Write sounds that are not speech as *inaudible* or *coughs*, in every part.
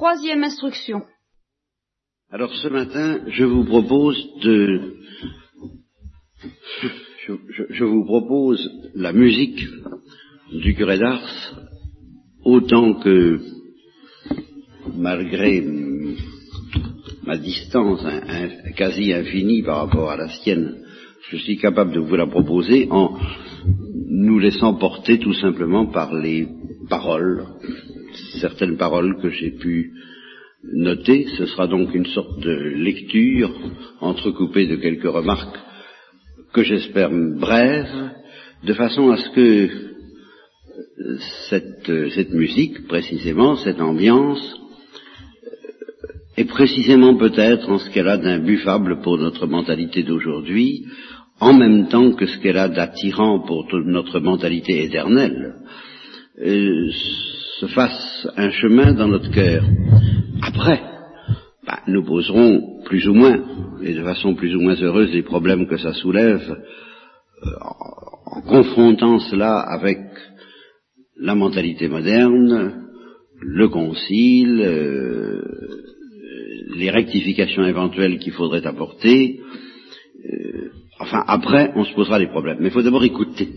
troisième instruction. Alors ce matin, je vous propose de... Je, vous propose la musique du curé d'Ars, autant que, malgré ma distance quasi infinie par rapport à la sienne, je suis capable de vous la proposer en nous laissant porter tout simplement par les paroles, certaines paroles que j'ai pu noter. Ce sera donc une sorte de lecture entrecoupée de quelques remarques que j'espère brèves, de façon à ce que euh, cette, euh, cette musique, précisément, cette ambiance, euh, est précisément peut-être en ce qu'elle a d'imbuffable pour notre mentalité d'aujourd'hui, en même temps que ce qu'elle a d'attirant pour toute notre mentalité éternelle, se fasse un chemin dans notre cœur. Après, bah, nous poserons plus ou moins, et de façon plus ou moins heureuse, les problèmes que ça soulève, euh, en, confrontant cela avec la mentalité moderne, le concile, euh, les rectifications éventuelles qu'il faudrait apporter. euh, enfin, après, on se posera des problèmes. Mais il faut d'abord écouter.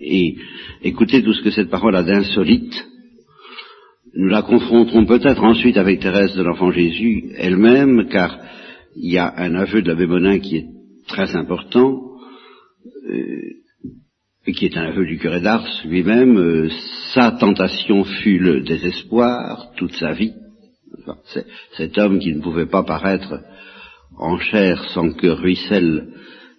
Et écouter tout ce que cette parole a d'insolite. Nous la confronterons peut-être ensuite avec Thérèse de l'Enfant Jésus elle-même, car il y a un aveu de l'abbé Monin qui est très important, euh, et qui est un aveu du curé d'Ars lui-même. euh, sa tentation fut le désespoir toute sa vie. Cet homme qui ne pouvait pas paraître en chair sans que ruisselle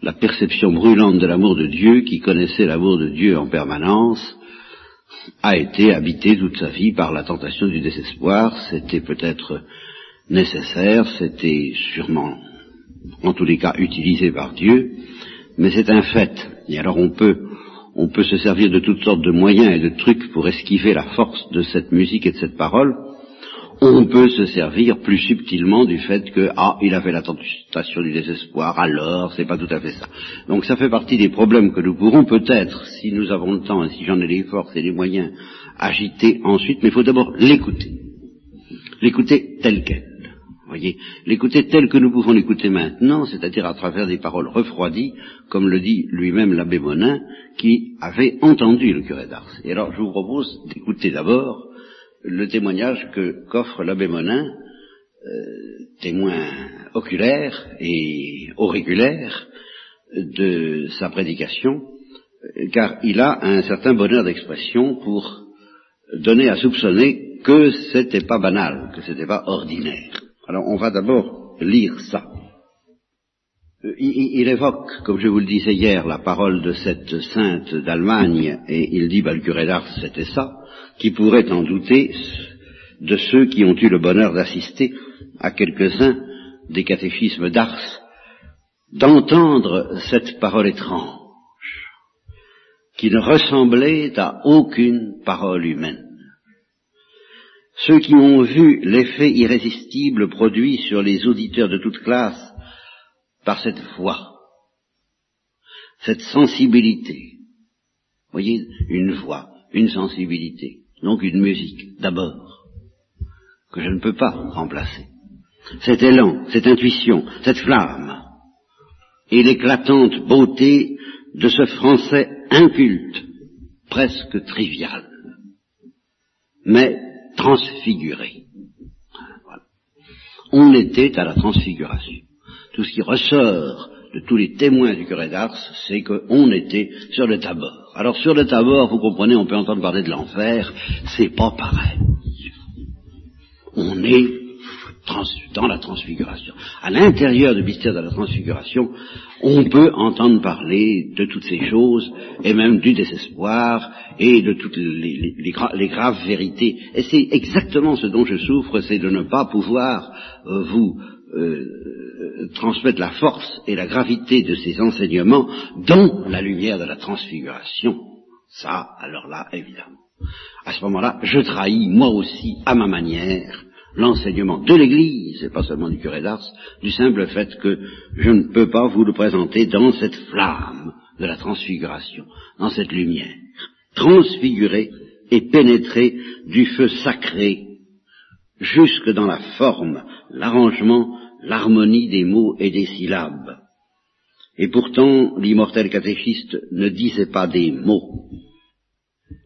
la perception brûlante de l'amour de Dieu, qui connaissait l'amour de Dieu en permanence, a été habité toute sa vie par la tentation du désespoir. C'était peut-être nécessaire, c'était sûrement, en tous les cas, utilisé par Dieu, mais c'est un fait. Et alors on peut, on peut se servir de toutes sortes de moyens et de trucs pour esquiver la force de cette musique et de cette parole. On peut se servir plus subtilement du fait que, ah, il avait la tentation du désespoir, alors, c'est pas tout à fait ça. Donc ça fait partie des problèmes que nous pourrons peut-être, si nous avons le temps et si j'en ai les forces et les moyens, agiter ensuite, mais il faut d'abord l'écouter. L'écouter tel quel. Voyez, l'écouter tel que nous pouvons l'écouter maintenant, c'est-à-dire à travers des paroles refroidies, comme le dit lui-même l'abbé Monin, qui avait entendu le curé d'Ars. Et alors, je vous propose d'écouter d'abord le témoignage que qu'offre l'abbé Monin, euh, témoin oculaire et auriculaire de sa prédication, car il a un certain bonheur d'expression pour donner à soupçonner que c'était pas banal, que c'était pas ordinaire. Alors on va d'abord lire ça. Euh, Il, évoque, comme je vous le disais hier, la parole de cette sainte d'Allemagne, et il dit, bah, le curé d'Ars, c'était ça, qui pourrait en douter de ceux qui ont eu le bonheur d'assister à quelques-uns des catéchismes d'Ars, d'entendre cette parole étrange, qui ne ressemblait à aucune parole humaine. Ceux qui ont vu l'effet irrésistible produit sur les auditeurs de toute classe par cette voix, cette sensibilité, voyez, une voix, une sensibilité, donc une musique, d'abord, que je ne peux pas remplacer. Cet élan, cette intuition, cette flamme, et l'éclatante beauté de ce français inculte, presque trivial, mais transfiguré. On était à la transfiguration. Tout ce qui ressort de tous les témoins du curé d'Ars, c'est qu'on était sur le tabord. Alors sur le tabord, vous comprenez, on peut entendre parler de l'enfer, c'est pas pareil. On est dans la transfiguration. À l'intérieur du mystère de la transfiguration, on peut entendre parler de toutes ces choses, et même du désespoir, et de toutes les graves vérités. Et c'est exactement ce dont je souffre, c'est de ne pas pouvoir euh, vous euh, transmettre la force et la gravité de ces enseignements dans la lumière de la transfiguration. Ça, alors là, évidemment. À ce moment-là, je trahis, moi aussi, à ma manière, l'enseignement de l'Église, et pas seulement du curé d'Ars, du simple fait que je ne peux pas vous le présenter dans cette flamme de la transfiguration, dans cette lumière, transfiguré et pénétré du feu sacré jusque dans la forme, l'arrangement, l'harmonie des mots et des syllabes. Et pourtant, l'immortel catéchiste ne disait pas des mots.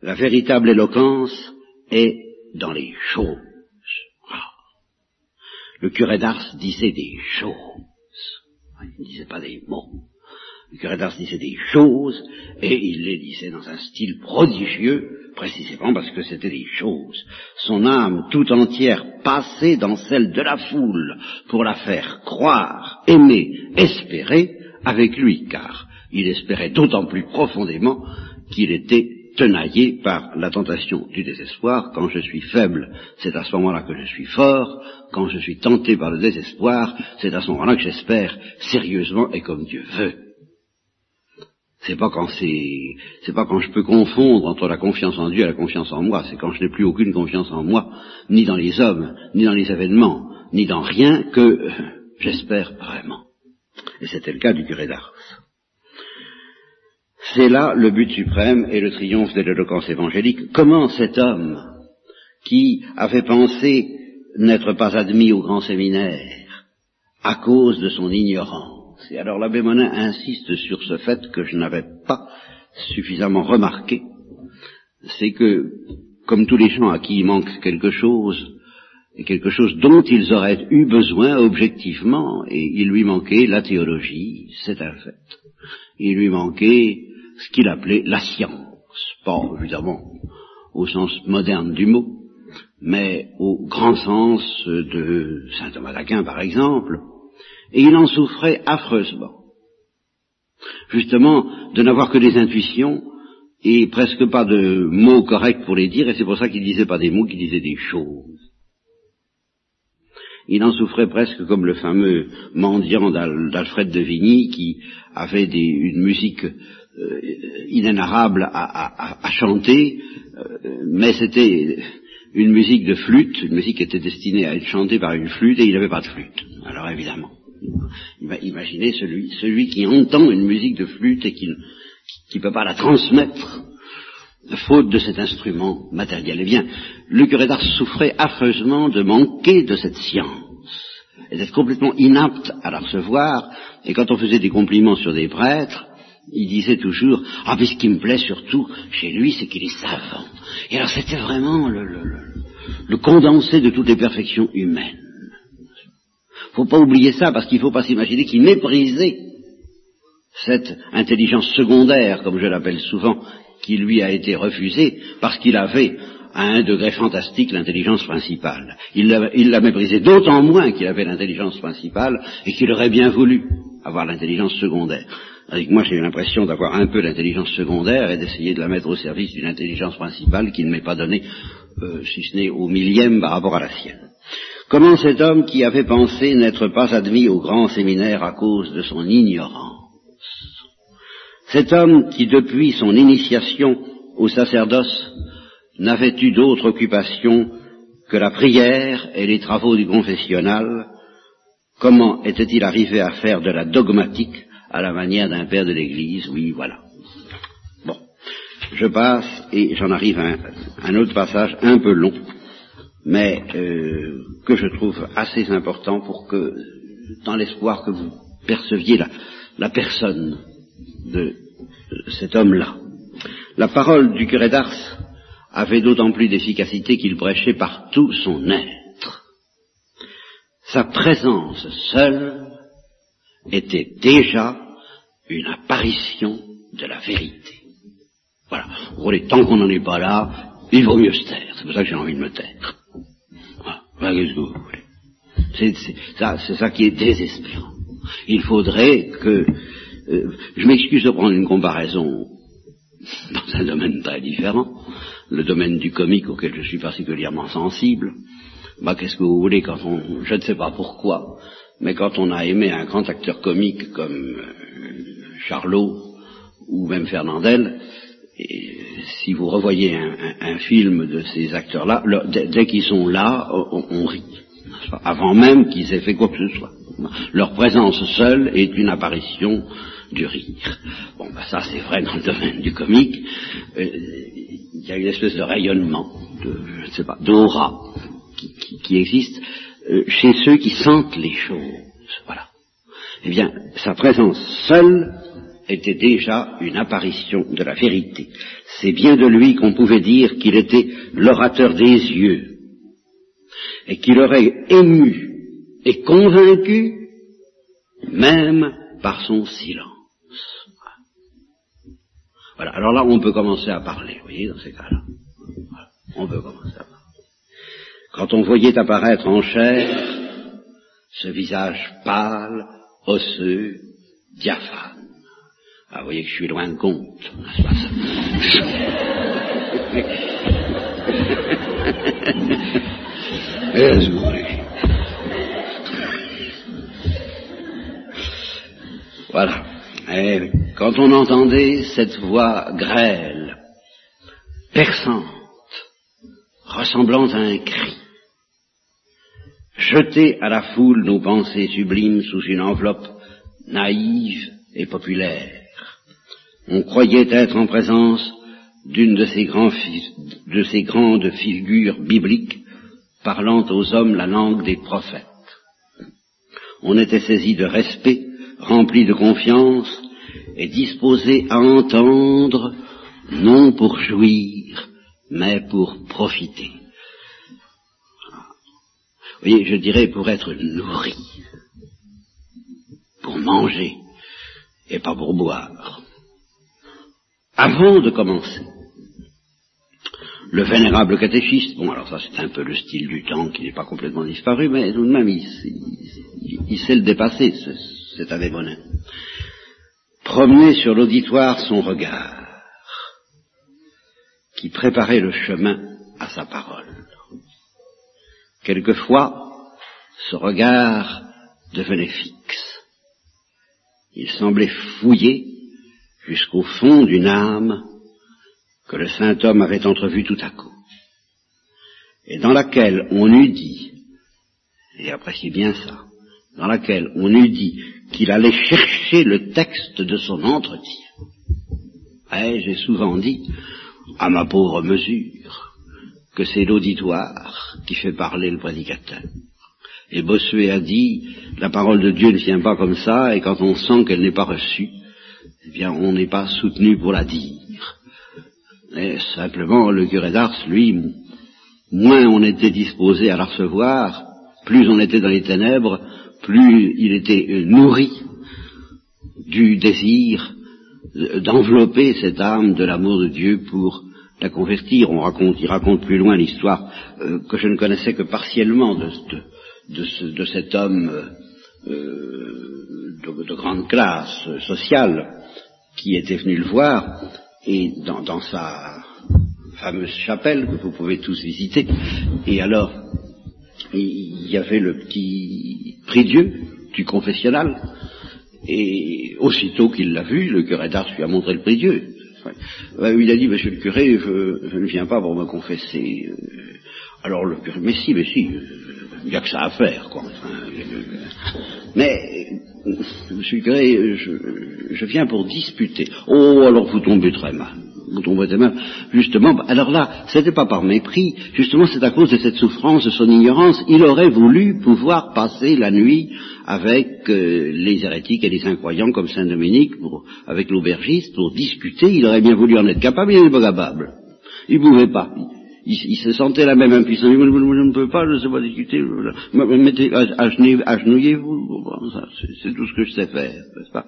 La véritable éloquence est dans les choses. Ah. Le curé d'Ars disait des choses. Il ne disait pas des mots. Le curé d'Ars disait des choses, et il les disait dans un style prodigieux, précisément parce que c'était des choses. Son âme tout entière passait dans celle de la foule pour la faire croire, aimer, espérer avec lui, car il espérait d'autant plus profondément qu'il était tenaillé par la tentation du désespoir. Quand je suis faible, c'est à ce moment-là que je suis fort. Quand je suis tenté par le désespoir, c'est à ce moment-là que j'espère sérieusement et comme Dieu veut. C'est pas quand c'est, c'est pas quand je peux confondre entre la confiance en Dieu et la confiance en moi, c'est quand je n'ai plus aucune confiance en moi, ni dans les hommes, ni dans les événements, ni dans rien que j'espère vraiment. Et c'était le cas du curé d'Ars. C'est là le but suprême et le triomphe de l'éloquence évangélique. Comment cet homme, qui avait pensé n'être pas admis au grand séminaire à cause de son ignorance, et alors l'abbé Monin insiste sur ce fait que je n'avais pas suffisamment remarqué, c'est que, comme tous les gens à qui il manque quelque chose, et quelque chose dont ils auraient eu besoin objectivement, et il lui manquait la théologie, c'est un fait. Il lui manquait ce qu'il appelait la science, pas évidemment au sens moderne du mot, mais au grand sens de saint Thomas d'Aquin par exemple, et il en souffrait affreusement. Justement, de n'avoir que des intuitions et presque pas de mots corrects pour les dire, et c'est pour ça qu'il disait pas des mots, qu'il disait des choses. Il en souffrait presque comme le fameux mendiant d'Alfred de Vigny qui avait une musique euh, inénarrable à, chanter, euh, mais c'était une musique de flûte, une musique qui était destinée à être chantée par une flûte, et il n'avait pas de flûte. Alors évidemment, Imaginez celui, celui qui entend une musique de flûte et qui ne peut pas la transmettre, faute de cet instrument matériel. Eh bien, le curé d'Ars souffrait affreusement de manquer de cette science et d'être complètement inapte à la recevoir. Et quand on faisait des compliments sur des prêtres, il disait toujours Ah, mais ce qui me plaît surtout chez lui, c'est qu'il est savant. Et alors c'était vraiment le, le condensé de toutes les perfections humaines faut pas oublier ça parce qu'il ne faut pas s'imaginer qu'il méprisait cette intelligence secondaire, comme je l'appelle souvent, qui lui a été refusée parce qu'il avait à un degré fantastique l'intelligence principale. Il l'a méprisé d'autant moins qu'il avait l'intelligence principale et qu'il aurait bien voulu avoir l'intelligence secondaire. Avec moi, j'ai eu l'impression d'avoir un peu l'intelligence secondaire et d'essayer de la mettre au service d'une intelligence principale qui ne m'est pas donnée, euh, si ce n'est au millième par rapport à la sienne. Comment cet homme qui avait pensé n'être pas admis au grand séminaire à cause de son ignorance, cet homme qui depuis son initiation au sacerdoce n'avait eu d'autre occupation que la prière et les travaux du confessionnal, comment était-il arrivé à faire de la dogmatique à la manière d'un père de l'Église? Oui, voilà. Bon, je passe et j'en arrive à un, autre passage un peu long mais euh, que je trouve assez important pour que, dans l'espoir que vous perceviez la, la personne de cet homme-là. La parole du curé d'Ars avait d'autant plus d'efficacité qu'il prêchait par tout son être. Sa présence seule était déjà une apparition de la vérité. Voilà. Pour tant qu'on n'en est pas là, il vaut mieux se taire. C'est pour ça que j'ai envie de me taire. C'est ça, ça qui est désespérant. Il faudrait que... Euh, je m'excuse de prendre une comparaison dans un domaine très différent, le domaine du comique auquel je suis particulièrement sensible. Bah, qu'est-ce que vous voulez quand on... Je ne sais pas pourquoi, mais quand on a aimé un grand acteur comique comme euh, Charlot ou même Fernandel, si vous revoyez un, film de ces acteurs-là, dès, qu'ils sont là, on, rit. Avant même qu'ils aient fait quoi que ce soit. Leur présence seule est une apparition du rire. Bon, ben ça c'est vrai dans le domaine du comique. Euh, il y a une espèce de rayonnement, de, je sais pas, d'aura, qui, existe euh, chez ceux qui sentent les choses. Voilà. Eh bien, sa présence seule était déjà une apparition de la vérité. C'est bien de lui qu'on pouvait dire qu'il était l'orateur des yeux, et qu'il aurait ému et convaincu même par son silence. Voilà, alors là on peut commencer à parler, vous voyez, dans ces cas-là. On peut commencer à parler. Quand on voyait apparaître en chair ce visage pâle, osseux, diaphane. Ah, vous voyez que je suis loin de compte, n'est-ce pas *laughs* Voilà. Et quand on entendait cette voix grêle, perçante, ressemblant à un cri, jeter à la foule nos pensées sublimes sous une enveloppe naïve et populaire, on croyait être en présence d'une de ces, de ces grandes figures bibliques parlant aux hommes la langue des prophètes. On était saisi de respect, rempli de confiance et disposé à entendre, non pour jouir, mais pour profiter. Vous voyez, je dirais pour être nourri, pour manger et pas pour boire avant de commencer. Le vénérable catéchiste, bon alors ça c'est un peu le style du temps qui n'est pas complètement disparu, mais tout de même il, sait le dépasser, c'est un démonin. Promener sur l'auditoire son regard, qui préparait le chemin à sa parole. Quelquefois, ce regard devenait fixe. Il semblait fouiller jusqu'au fond d'une âme que le saint homme avait entrevue tout à coup, et dans laquelle on eût dit, et appréciez bien ça, dans laquelle on eût dit qu'il allait chercher le texte de son entretien. Eh, j'ai souvent dit, à ma pauvre mesure, que c'est l'auditoire qui fait parler le prédicateur. Et Bossuet a dit, la parole de Dieu ne vient pas comme ça, et quand on sent qu'elle n'est pas reçue, eh bien, on n'est pas soutenu pour la dire. Mais simplement, le curé d'Ars, lui, moins on était disposé à la recevoir, plus on était dans les ténèbres, plus il était nourri du désir d'envelopper cette âme de l'amour de Dieu pour la convertir. On raconte, il raconte plus loin l'histoire euh, que je ne connaissais que partiellement de, de, cet homme euh, de, grande classe sociale qui était venu le voir, et dans, sa fameuse chapelle que vous pouvez tous visiter, et alors il y avait le petit prix Dieu du confessionnal, et aussitôt qu'il l'a vu, le curé d'Ars lui a montré le prix Dieu. Il a dit, monsieur le curé, je, ne viens pas pour me confesser. Alors le curé, mais si, mais si, il n'y a que ça à faire, quoi. mais Monsieur curé, je, viens pour disputer. Oh, alors vous tombez très mal. Vous tombez très mal. Justement, alors là, c'était pas par mépris, justement c'est à cause de cette souffrance, de son ignorance. Il aurait voulu pouvoir passer la nuit avec euh, les hérétiques et les incroyants comme Saint Dominique, avec l'aubergiste, pour discuter. Il aurait bien voulu en être capable, il n'est pas capable. Il ne pouvait pas il, se sentait la même impuissance. Je ne peux pas, je ne sais pas discuter. Mettez, agenouillez-vous. c'est tout ce que je sais faire, n'est-ce pas?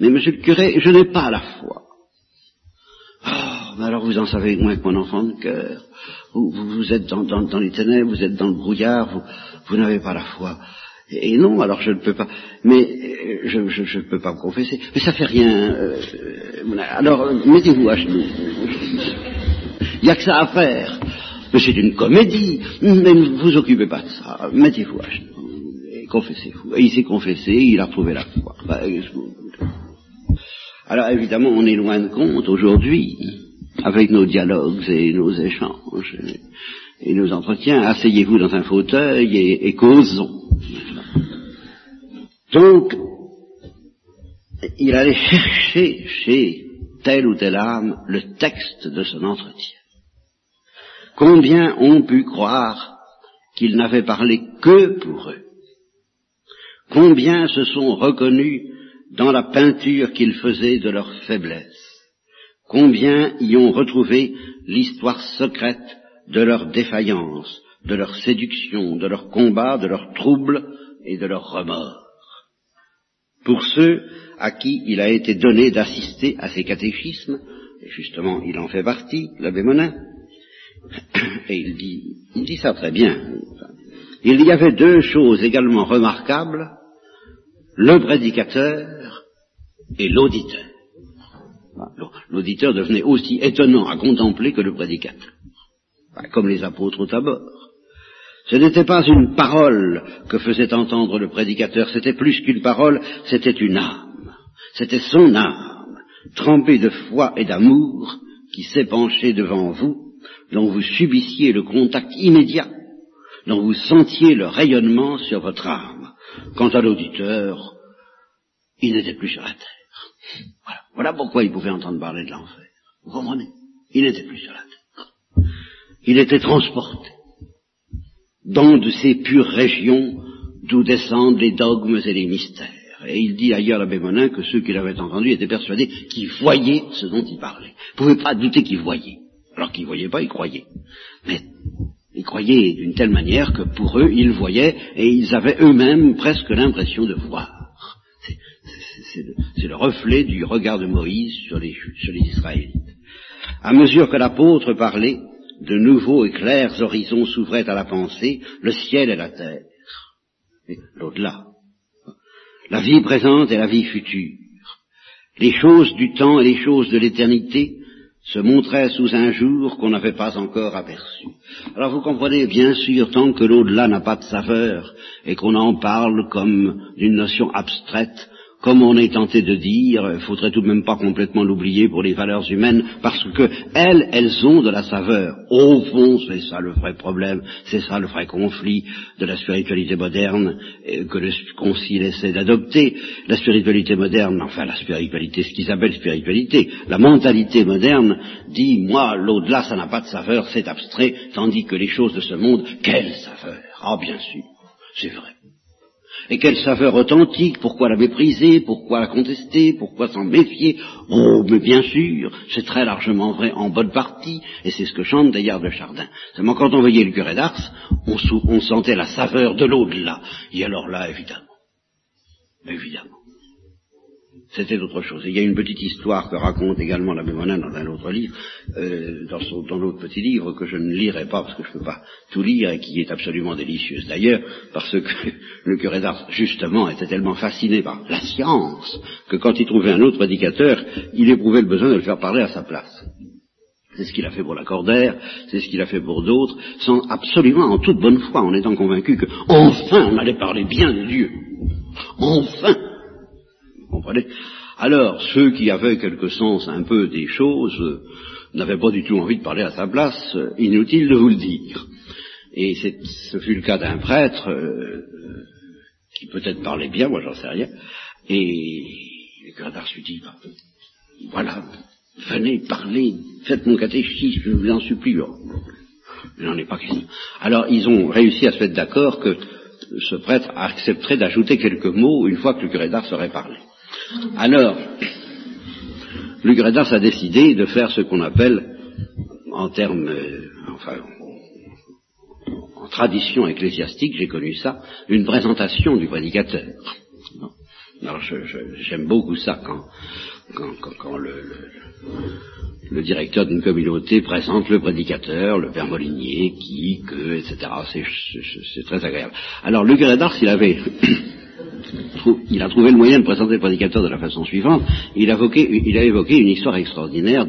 Mais monsieur le curé, je n'ai pas la foi. Oh, mais alors vous en savez moins que mon enfant de cœur. Vous, êtes dans, les ténèbres, vous êtes dans le brouillard, vous, n'avez pas la foi. Et, non, alors je ne peux pas. Mais je ne peux pas me confesser. Mais ça fait rien. Euh, alors mettez-vous à genoux. Il n'y a que ça à faire. Mais c'est une comédie. Mais ne vous occupez pas de ça. Mettez-vous à genoux. Et confessez-vous. Et il s'est confessé, il a retrouvé la foi. Bah, Alors évidemment, on est loin de compte aujourd'hui, avec nos dialogues et nos échanges et nos entretiens. Asseyez-vous dans un fauteuil et, et causons. Donc, il allait chercher chez telle ou telle âme le texte de son entretien. Combien ont pu croire qu'il n'avait parlé que pour eux? Combien se sont reconnus dans la peinture qu'il faisait de leur faiblesse? Combien y ont retrouvé l'histoire secrète de leur défaillance, de leur séduction, de leur combat, de leurs troubles et de leur remords? Pour ceux à qui il a été donné d'assister à ces catéchismes, et justement il en fait partie, l'abbé Monin, et il dit, il dit ça très bien. Il y avait deux choses également remarquables, le prédicateur et l'auditeur. L'auditeur devenait aussi étonnant à contempler que le prédicateur, comme les apôtres au. Ce n'était pas une parole que faisait entendre le prédicateur, c'était plus qu'une parole, c'était une âme. C'était son âme, trempée de foi et d'amour, qui s'épanchait devant vous, dont vous subissiez le contact immédiat, dont vous sentiez le rayonnement sur votre âme. Quant à l'auditeur, il n'était plus sur la terre. Voilà. pourquoi il pouvait entendre parler de l'enfer. Vous comprenez? Il n'était plus sur la terre. Il était transporté dans de ces pures régions d'où descendent les dogmes et les mystères. Et il dit ailleurs à Bémonin que ceux qui l'avaient entendu étaient persuadés qu'ils voyaient ce dont il parlait. Vous ne pouvez pas douter qu'ils voyaient. Alors qu'ils ne voyaient pas, ils croyaient. Mais ils croyaient d'une telle manière que pour eux, ils voyaient et ils avaient eux-mêmes presque l'impression de voir. C'est le, reflet du regard de Moïse sur les, Israélites. À mesure que l'apôtre parlait, de nouveaux et clairs horizons s'ouvraient à la pensée, le ciel et la terre, l'au-delà, la vie présente et la vie future, les choses du temps et les choses de l'éternité se montraient sous un jour qu'on n'avait pas encore aperçu. Alors vous comprenez, bien sûr, tant que l'au-delà n'a pas de saveur et qu'on en parle comme d'une notion abstraite, comme on est tenté de dire, il faudrait tout de même pas complètement l'oublier pour les valeurs humaines, parce que elles, elles ont de la saveur. Au fond, c'est ça le vrai problème, c'est ça le vrai conflit de la spiritualité moderne que le concile essaie d'adopter. La spiritualité moderne, enfin la spiritualité, ce qu'ils appellent spiritualité, la mentalité moderne dit, moi, l'au-delà, ça n'a pas de saveur, c'est abstrait, tandis que les choses de ce monde, quelle saveur? Ah, bien sûr, c'est vrai. Et quelle saveur authentique, pourquoi la mépriser, pourquoi la contester, pourquoi s'en méfier? Oh, mais bien sûr, c'est très largement vrai en bonne partie, et c'est ce que chante d'ailleurs de Chardin. Seulement quand on voyait le curé d'Ars, on, on sentait la saveur de l'au-delà. Et alors là, évidemment, évidemment, c'était autre chose. il y a une petite histoire que raconte également la Monin dans un autre livre, euh, dans, son, dans l'autre petit livre que je ne lirai pas parce que je ne peux pas tout lire et qui est absolument délicieuse d'ailleurs, parce que *laughs* le curé d'Ars justement était tellement fasciné par la science que quand il trouvait un autre prédicateur, il éprouvait le besoin de le faire parler à sa place. C'est ce qu'il a fait pour la Cordère, c'est ce qu'il a fait pour d'autres, sans absolument en toute bonne foi, en étant convaincu que enfin on allait parler bien de Dieu. Enfin Alors, ceux qui avaient quelque sens un peu des choses euh, n'avaient pas du tout envie de parler à sa place, euh, inutile de vous le dire. Et ce fut le cas d'un prêtre euh, qui peut-être parlait bien, moi j'en sais rien, et le curé lui dit, bah, voilà, venez parler, faites mon catéchisme, je vous en supplie. Je n'en pas question. Alors ils ont réussi à se mettre d'accord que ce prêtre accepterait d'ajouter quelques mots une fois que le curé d'Ars serait parlé. Alors, Lugredas a décidé de faire ce qu'on appelle, en termes, euh, enfin, en tradition ecclésiastique, j'ai connu ça, une présentation du prédicateur. Alors j'aime beaucoup ça quand, quand, le, directeur d'une communauté présente le prédicateur, le père Molinier, qui, que, etc. C'est très agréable. Alors le il avait il a trouvé le moyen de présenter le prédicateur de la façon suivante. Il a évoqué, une histoire extraordinaire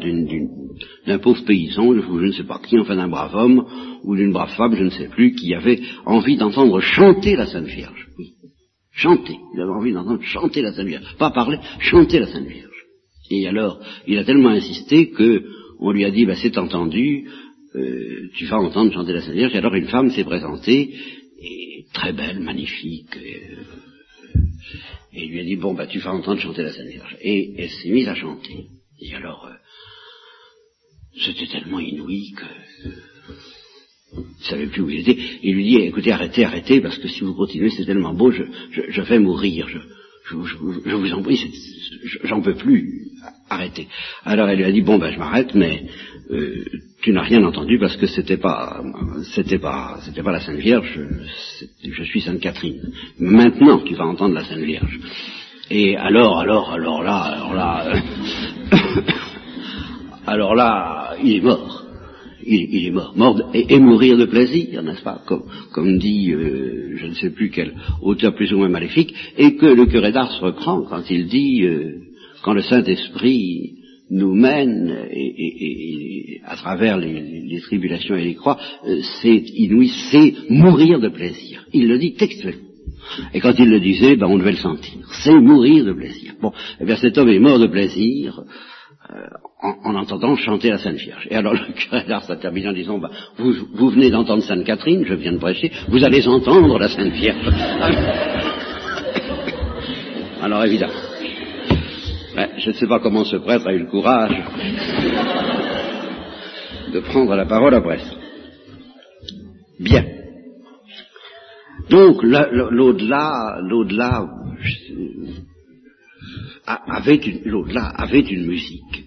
d'un pauvre paysan, je ne sais pas qui, enfin d'un brave homme, ou d'une brave femme, je ne sais plus, qui avait envie d'entendre chanter la Sainte Vierge. Chanter. Il avait envie d'entendre chanter la Sainte Vierge. Pas parler, chanter la Sainte Vierge. Et alors, il a tellement insisté que on lui a dit, bah, c'est entendu, euh, tu vas entendre chanter la Sainte Vierge. Et alors une femme s'est présentée, très belle, magnifique, euh, et il lui a dit, bon, bah, tu vas entendre chanter la Sainte Vierge. Et elle s'est mise à chanter. Et alors, euh, c'était tellement inouï que... Il savait plus où il était. Il lui dit, écoutez, arrêtez, arrêtez, parce que si vous continuez, c'est tellement beau, je, je, vais mourir. Je, je, vous en prie, j'en peux plus. Arrêtez. Alors elle lui a dit, bon, ben je m'arrête, mais euh, tu n'as rien entendu parce que c'était pas, c'était pas, c'était pas la Sainte Vierge. Je suis Sainte Catherine. Maintenant, tu vas entendre la Sainte Vierge. Et alors, alors, alors là, alors là, *coughs* alors là, il est mort il, est mort, mort et, mourir de plaisir, n'est-ce pas, comme, dit euh, je ne sais plus quel auteur plus ou moins maléfique, et que le curé d'Ars reprend quand il dit euh, quand le Saint-Esprit nous mène et, à travers les, tribulations et les croix, euh, c'est inouï, c'est mourir de plaisir. Il le dit textuellement. Et quand il le disait, ben, on devait le sentir. C'est mourir de plaisir. Bon, eh bien cet homme est mort de plaisir en, entendant chanter la Sainte Vierge. Et alors *laughs* le curé d'Ars a terminé en disant, bah, vous, vous venez d'entendre Sainte Catherine, je viens de prêcher, vous allez entendre la Sainte Vierge. *laughs* alors évidemment, je ne sais pas comment ce prêtre a eu le courage de prendre la parole après ça. Bien. Donc l'au-delà, l'au-delà avait une, l'au-delà avait une musique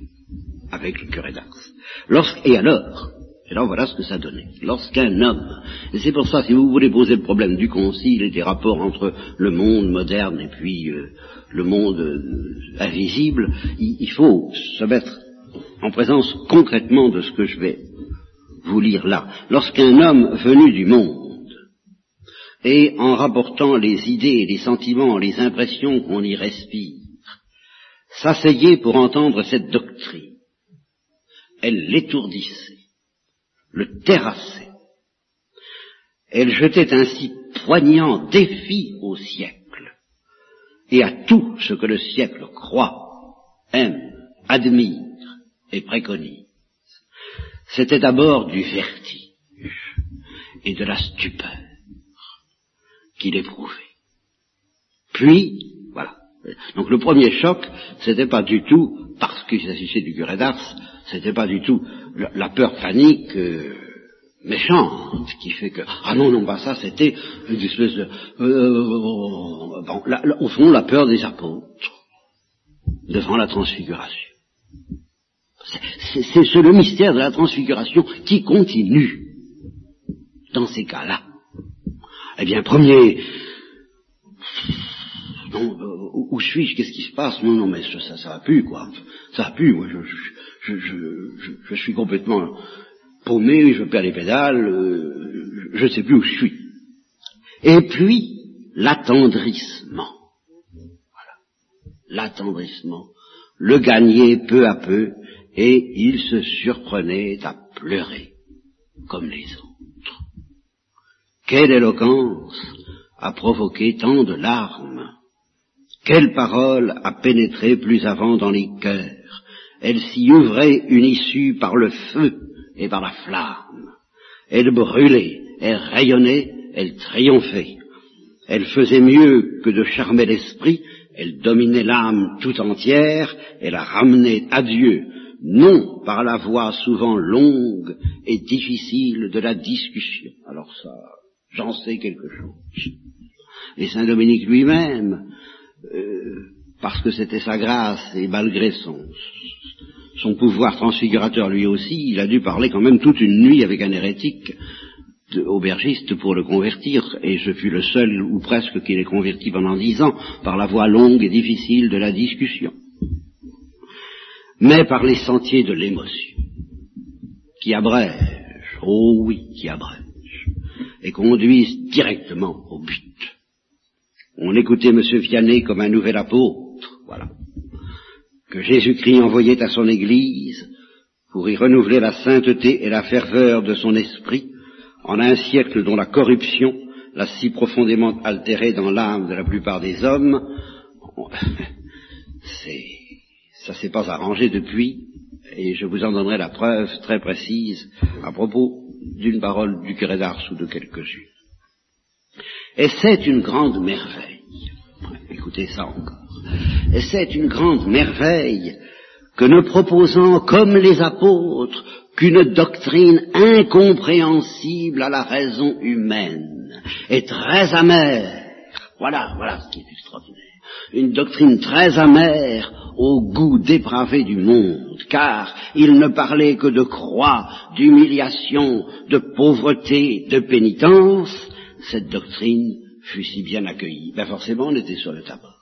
avec le curé d'Ars. et alors, et là voilà ce que ça donnait. Lorsqu'un homme, et c'est pour ça, si vous voulez poser le problème du concile et des rapports entre le monde moderne et puis euh, le monde euh, invisible, il, faut se mettre en présence concrètement de ce que je vais vous lire là. Lorsqu'un homme venu du monde, et en rapportant les idées, les sentiments, les impressions qu'on y respire, s'asseyait pour entendre cette doctrine, elle l'étourdissait, le terrassait. Elle jetait ainsi poignant défi au siècle et à tout ce que le siècle croit, aime, admire et préconise. C'était d'abord du vertige et de la stupeur qu'il éprouvait. Puis, voilà. Donc le premier choc, c'était pas du tout, parce qu'il s'agissait du curé d'Ars, c'était pas du tout la, peur panique euh, méchante qui fait que ah non non pas ça c'était une espèce de euh, euh, bon, au fond la peur des apôtres devant la transfiguration. C'est le mystère de la transfiguration qui continue dans ces cas-là. Eh bien, premier, non, où, suis-je Qu'est-ce qui se passe? Non, non, mais ça, ça va plus, quoi. Ça va plus. Moi, je, je, je, je, suis complètement paumé, je perds les pédales, euh, je ne sais plus où je suis. Et puis, l'attendrissement. Voilà. L'attendrissement. Le gagner peu à peu, et il se surprenait à pleurer, comme les autres. Quelle éloquence a provoqué tant de larmes Quelle parole a pénétré plus avant dans les cœurs elle s'y ouvrait une issue par le feu et par la flamme. Elle brûlait, elle rayonnait, elle triomphait. Elle faisait mieux que de charmer l'esprit, elle dominait l'âme tout entière, elle la ramenait à Dieu, non par la voie souvent longue et difficile de la discussion. Alors ça, j'en sais quelque chose. Et Saint Dominique lui-même, euh, parce que c'était sa grâce et malgré son, son pouvoir transfigurateur lui aussi, il a dû parler quand même toute une nuit avec un hérétique aubergiste pour le convertir, et je fus le seul ou presque qui l'ait converti pendant dix ans par la voie longue et difficile de la discussion, mais par les sentiers de l'émotion, qui abrègent, oh oui, qui abrègent, et conduisent directement au but. On écoutait M. Vianney comme un nouvel apôtre, que Jésus-Christ envoyait à son Église pour y renouveler la sainteté et la ferveur de son esprit en un siècle dont la corruption l'a si profondément altéré dans l'âme de la plupart des hommes, *laughs* c'est, ça s'est pas arrangé depuis, et je vous en donnerai la preuve très précise à propos d'une parole du curé d'Ars ou de quelques-unes. Et c'est une grande merveille. Écoutez ça encore. Et c'est une grande merveille que ne proposant comme les apôtres qu'une doctrine incompréhensible à la raison humaine est très amère. Voilà, voilà ce qui est extraordinaire. Une doctrine très amère au goût dépravé du monde, car il ne parlait que de croix, d'humiliation, de pauvreté, de pénitence. Cette doctrine fut si bien accueillie. Ben forcément, on était sur le tabac.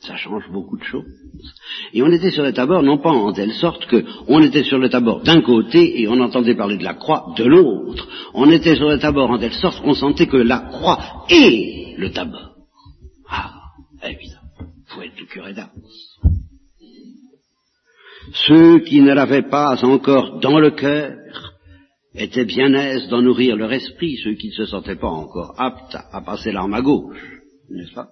Ça change beaucoup de choses. Et on était sur le tabord, non pas en telle sorte que on était sur le tabord d'un côté et on entendait parler de la croix de l'autre. On était sur le tabord en telle sorte qu'on sentait que la croix est le tabord. Ah, évidemment, faut être le curé d'Ars. Ceux qui ne l'avaient pas encore dans le cœur étaient bien aises d'en nourrir leur esprit, ceux qui ne se sentaient pas encore aptes à passer l'arme à gauche n'est-ce pas?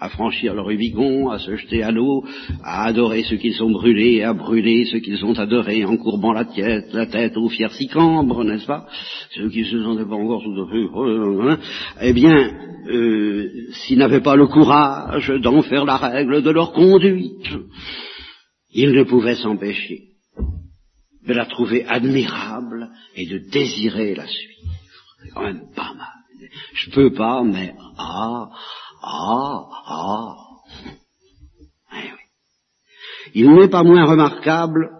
À franchir le Rubicon, à se jeter à l'eau, à adorer ceux qu'ils sont brûlés, à brûler ceux qu'ils ont adorés en courbant la tête, la tête aux fiers sicambres, n'est-ce pas? Ceux qui se sentaient pas encore tout à fait... Hein? Eh bien, euh, s'ils n'avaient pas le courage d'en faire la règle de leur conduite, ils ne pouvaient s'empêcher de la trouver admirable et de désirer la suivre. C'est quand même pas mal. Je peux pas, mais ah, ah, ah. Eh Il n'est pas moins remarquable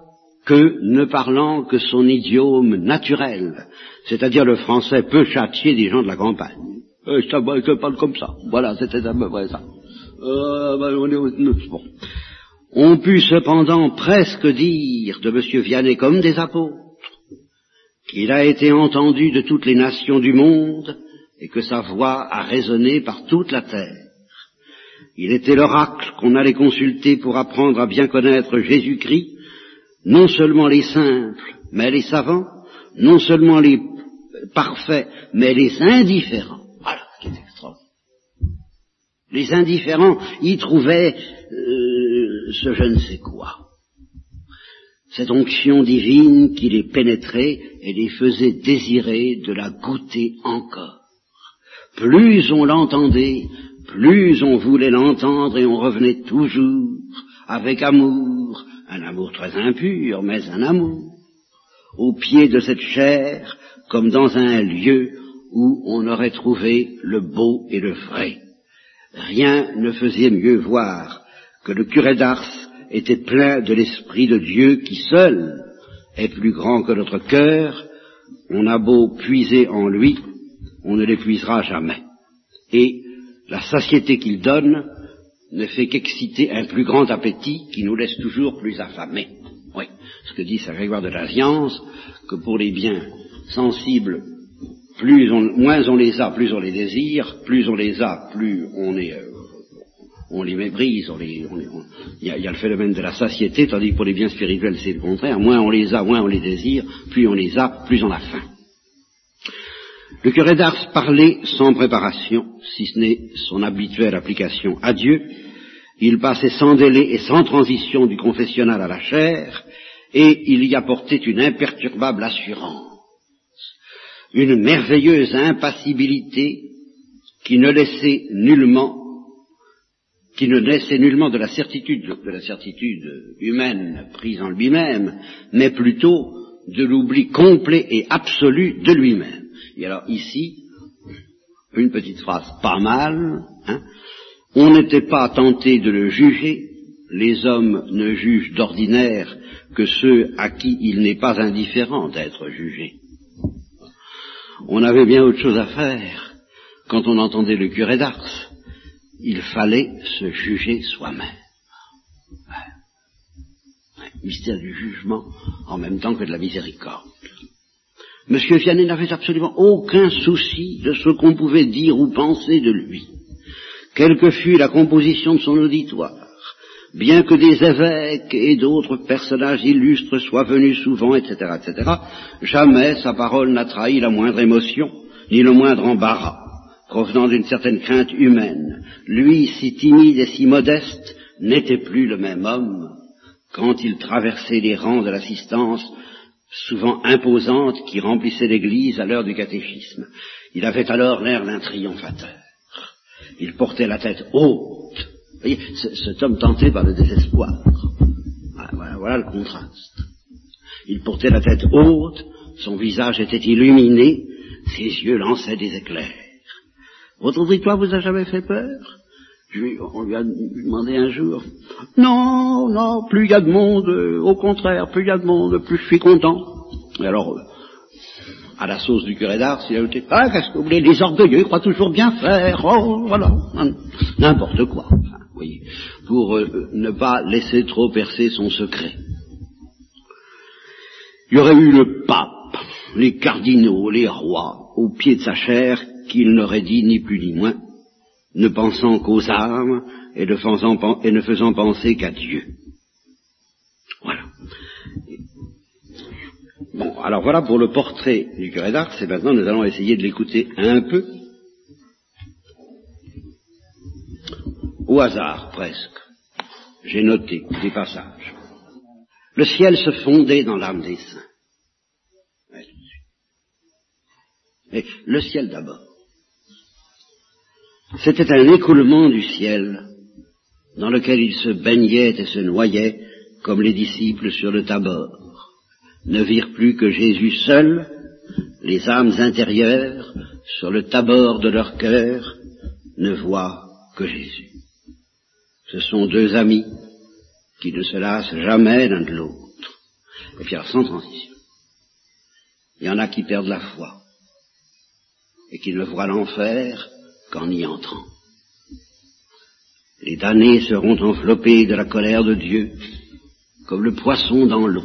que ne parlant que son idiome naturel, c'est-à-dire le français peut châtier des gens de la campagne. Euh, je parle comme ça. Voilà, c'était à peu près ça. Euh, ben, on, est, bon. On put cependant presque dire de M. Vianney comme des apôtres qu'il a été entendu de toutes les nations du monde et que sa voix a résonné par toute la terre. Il était l'oracle qu'on allait consulter pour apprendre à bien connaître Jésus-Christ, non seulement les simples, mais les savants, non seulement les parfaits, mais les indifférents. Les indifférents y trouvaient euh, ce je ne sais quoi. Cette onction divine qui les pénétrait et les faisait désirer de la goûter encore. Plus on l'entendait, plus on voulait l'entendre et on revenait toujours avec amour, un amour très impur, mais un amour, au pied de cette chair, comme dans un lieu où on aurait trouvé le beau et le vrai. Rien ne faisait mieux voir que le curé d'Ars était plein de l'Esprit de Dieu qui seul est plus grand que notre cœur, on a beau puiser en lui, on ne l'épuisera jamais. Et la satiété qu'il donne ne fait qu'exciter un plus grand appétit qui nous laisse toujours plus affamés. Oui, ce que dit Saint Grégoire de la Science, que pour les biens sensibles, plus on, moins on les a, plus on les désire, plus on les a, plus on est, on les méprise, il y, a le phénomène de la satiété, tandis que pour les biens spirituels c'est le contraire. Moins on les a, moins on les désire, plus on les a, plus on a faim. Le curé d'Ars parlait sans préparation, si ce n'est son habituelle application à Dieu. Il passait sans délai et sans transition du confessionnal à la chair, et il y apportait une imperturbable assurance, une merveilleuse impassibilité qui ne laissait nullement qui ne laissait nullement de la certitude, de la certitude humaine prise en lui-même, mais plutôt de l'oubli complet et absolu de lui-même. Et alors ici, une petite phrase pas mal, hein, on n'était pas tenté de le juger, les hommes ne jugent d'ordinaire que ceux à qui il n'est pas indifférent d'être jugé. On avait bien autre chose à faire quand on entendait le curé d'Ars. Il fallait se juger soi-même. Mystère du jugement en même temps que de la miséricorde. Monsieur Vianney n'avait absolument aucun souci de ce qu'on pouvait dire ou penser de lui, quelle que fût la composition de son auditoire, bien que des évêques et d'autres personnages illustres soient venus souvent, etc., etc., jamais sa parole n'a trahi la moindre émotion, ni le moindre embarras, provenant d'une certaine crainte humaine. Lui, si timide et si modeste, n'était plus le même homme quand il traversait les rangs de l'assistance souvent imposante qui remplissait l'église à l'heure du catéchisme. Il avait alors l'air d'un triomphateur. Il portait la tête haute. Vous voyez, cet homme tenté par le désespoir. Voilà, voilà, le contraste. Il portait la tête haute, son visage était illuminé, ses yeux lançaient des éclairs. Votre auditoire vous a jamais fait peur? On lui a demandé un jour. Non, non, plus il y a de monde, au contraire, plus il y a de monde, plus je suis content. Et alors, euh, à la sauce du curé d'Ars, il a dit, ah, qu'est-ce que vous voulez, les orgueilleux croient toujours bien faire, oh, voilà, n'importe quoi, pour euh, ne pas laisser trop percer son secret. Il y aurait eu le pape, les cardinaux, les rois, au pied de sa chair, qu'il n'aurait dit ni plus ni moins, ne pensant qu'aux âmes et ne faisant, et ne faisant penser qu'à Dieu. Voilà. Bon, alors voilà pour le portrait du curé d'Ars, et maintenant nous allons essayer de l'écouter un peu, au hasard presque. J'ai noté des passages. Le ciel se fondait dans l'âme des saints. Mais le ciel d'abord. C'était un écoulement du ciel dans lequel ils se baignaient et se noyaient comme les disciples sur le tabord. Ne virent plus que Jésus seul, les âmes intérieures, sur le tabord de leur cœur, ne voient que Jésus. Ce sont deux amis qui ne se lassent jamais l'un de l'autre. Et puis sans transition. Il y en a qui perdent la foi et qui ne voient l'enfer qu'en y entrant. Les damnés seront enveloppés de la colère de Dieu, comme le poisson dans l'eau.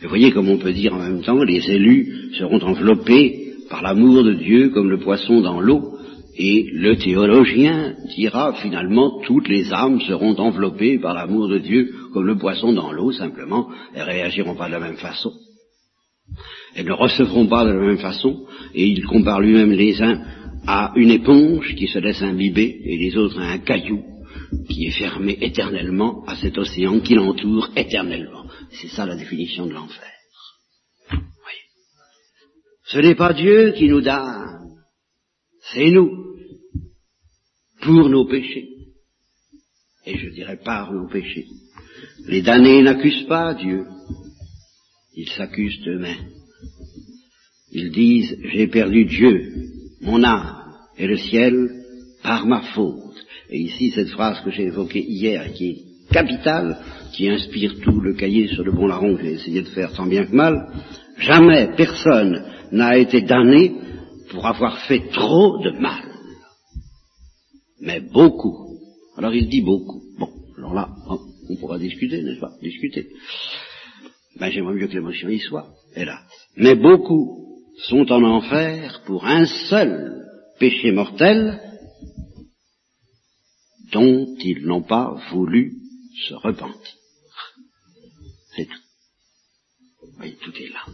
Vous voyez comme on peut dire en même temps, les élus seront enveloppés par l'amour de Dieu comme le poisson dans l'eau, et le théologien dira finalement toutes les âmes seront enveloppées par l'amour de Dieu comme le poisson dans l'eau, simplement, elles réagiront pas de la même façon. Elles ne recevront pas de la même façon, et il compare lui-même les uns à une éponge qui se laisse imbiber, et les autres à un caillou qui est fermé éternellement à cet océan qui l'entoure éternellement. C'est ça la définition de l'enfer. Ce n'est pas Dieu qui nous donne, c'est nous, pour nos péchés. Et je dirais par nos péchés. Les damnés n'accusent pas Dieu, ils s'accusent eux-mêmes. Ils disent, j'ai perdu Dieu, mon âme et le ciel par ma faute. Et ici, cette phrase que j'ai évoquée hier, qui est capitale, qui inspire tout le cahier sur le bon larron que j'ai essayé de faire tant bien que mal, jamais personne n'a été damné pour avoir fait trop de mal. Mais beaucoup. Alors il dit beaucoup. Bon, alors là, on pourra discuter, n'est-ce pas? Discuter. Ben j'aimerais mieux que l'émotion y soit, hélas. Mais beaucoup sont en enfer pour un seul péché mortel dont ils n'ont pas voulu se repentir. C'est tout. Oui, tout est là.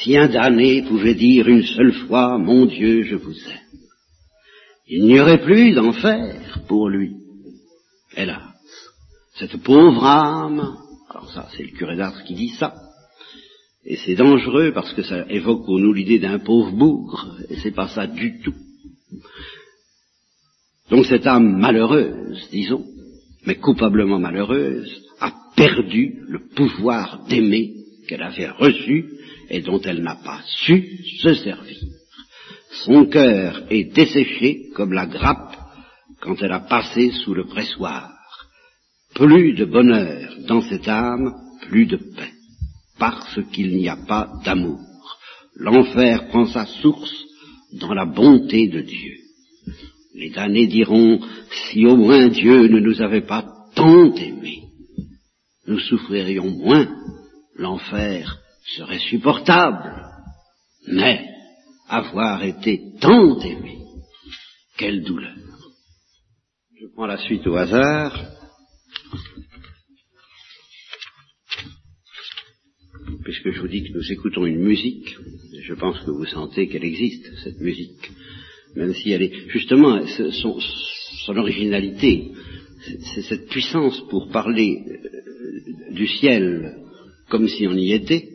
Si un damné pouvait dire une seule fois, mon Dieu, je vous aime, il n'y aurait plus d'enfer pour lui. Hélas, cette pauvre âme, alors ça c'est le curé d'Ars qui dit ça, et c'est dangereux parce que ça évoque pour nous l'idée d'un pauvre bougre, et c'est pas ça du tout. Donc cette âme malheureuse, disons, mais coupablement malheureuse, a perdu le pouvoir d'aimer qu'elle avait reçu et dont elle n'a pas su se servir. Son cœur est desséché comme la grappe quand elle a passé sous le pressoir. Plus de bonheur dans cette âme, plus de paix parce qu'il n'y a pas d'amour. L'enfer prend sa source dans la bonté de Dieu. Les damnés diront, si au moins Dieu ne nous avait pas tant aimés, nous souffririons moins, l'enfer serait supportable. Mais avoir été tant aimé, quelle douleur. Je prends la suite au hasard. puisque je vous dis que nous écoutons une musique, je pense que vous sentez qu'elle existe, cette musique, même si elle est justement son, originalité, c'est cette puissance pour parler euh, du ciel comme si on y était,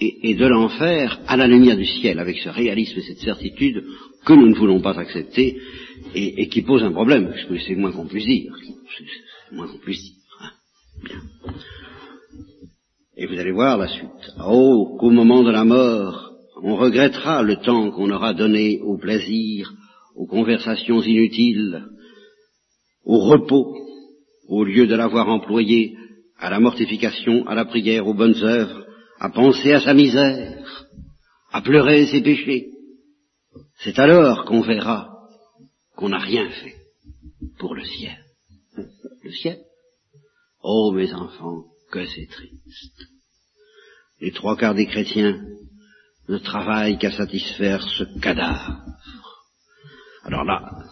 et, de l'enfer à la lumière du ciel, avec ce réalisme et cette certitude que nous ne voulons pas accepter et, qui pose un problème, parce que c'est moins qu'on puisse dire. Moins qu'on puisse dire. Hein. Bien. Et vous allez voir la suite. Oh, qu'au moment de la mort, on regrettera le temps qu'on aura donné au plaisir, aux conversations inutiles, au repos, au lieu de l'avoir employé à la mortification, à la prière, aux bonnes œuvres, à penser à sa misère, à pleurer ses péchés. C'est alors qu'on verra qu'on n'a rien fait pour le ciel. Le ciel. Oh mes enfants, que c'est triste. Les trois quarts des chrétiens ne travaillent qu'à satisfaire ce cadavre. Alors là,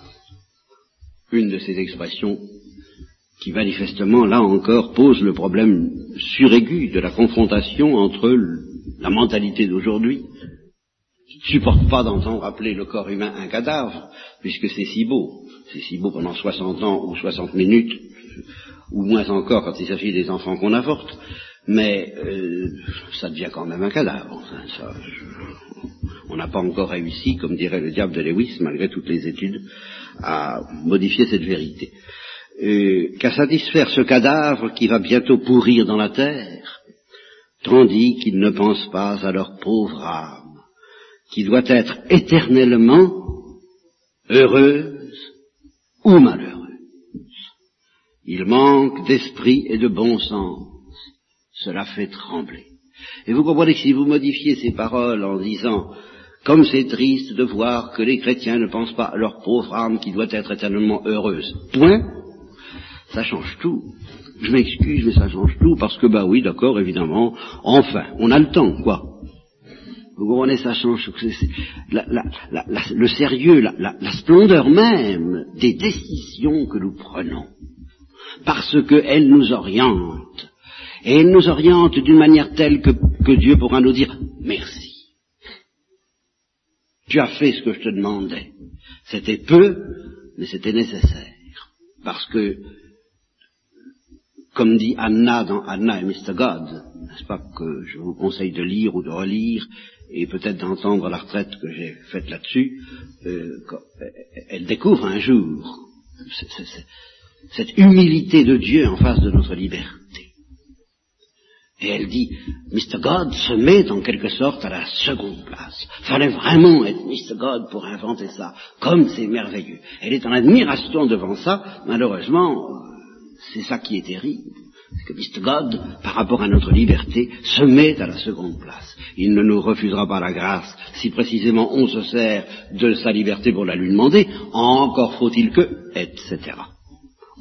une de ces expressions qui manifestement, là encore, pose le problème suraigu de la confrontation entre la mentalité d'aujourd'hui, qui ne supporte pas d'entendre appeler le corps humain un cadavre, puisque c'est si beau. C'est si beau pendant 60 ans ou 60 minutes, ou moins encore quand il s'agit des enfants qu'on avorte, mais euh, ça devient quand même un cadavre. on n'a pas encore réussi, comme dirait le diable de Lewis, malgré toutes les études, à modifier cette vérité. Qu'à satisfaire ce cadavre qui va bientôt pourrir dans la terre, tandis qu'ils ne pensent pas à leur pauvre âme, qui doit être éternellement heureuse ou malheureuse. Il manque d'esprit et de bon sens. Cela fait trembler. Et vous comprenez que si vous modifiez ces paroles en disant comme c'est triste de voir que les chrétiens ne pensent pas à leur pauvre âme qui doit être éternellement heureuse. Point ça change tout. Je m'excuse, mais ça change tout, parce que, bah oui, d'accord, évidemment, enfin, on a le temps, quoi. Vous comprenez, ça change le sérieux, la, splendeur même des décisions que nous prenons, parce qu'elles nous orientent. Et elles nous orientent d'une manière telle que Dieu pourra nous dire merci. Tu as fait ce que je te demandais. C'était peu, mais c'était nécessaire. Parce que comme dit Anna dans Anna et Mr. God, n'est-ce pas, que je vous conseille de lire ou de relire, et peut-être d'entendre la retraite que j'ai faite là-dessus, euh, elle découvre un jour cette humilité de Dieu en face de notre liberté. Et elle dit, Mr. God se met en quelque sorte à la seconde place. Fallait vraiment être Mr. God pour inventer ça. Comme c'est merveilleux. Elle est en admiration devant ça. Malheureusement, c'est ça qui est terrible. Que Mr. God, par rapport à notre liberté, se met à la seconde place. Il ne nous refusera pas la grâce si précisément on se sert de sa liberté pour la lui demander. Encore faut-il que, etc.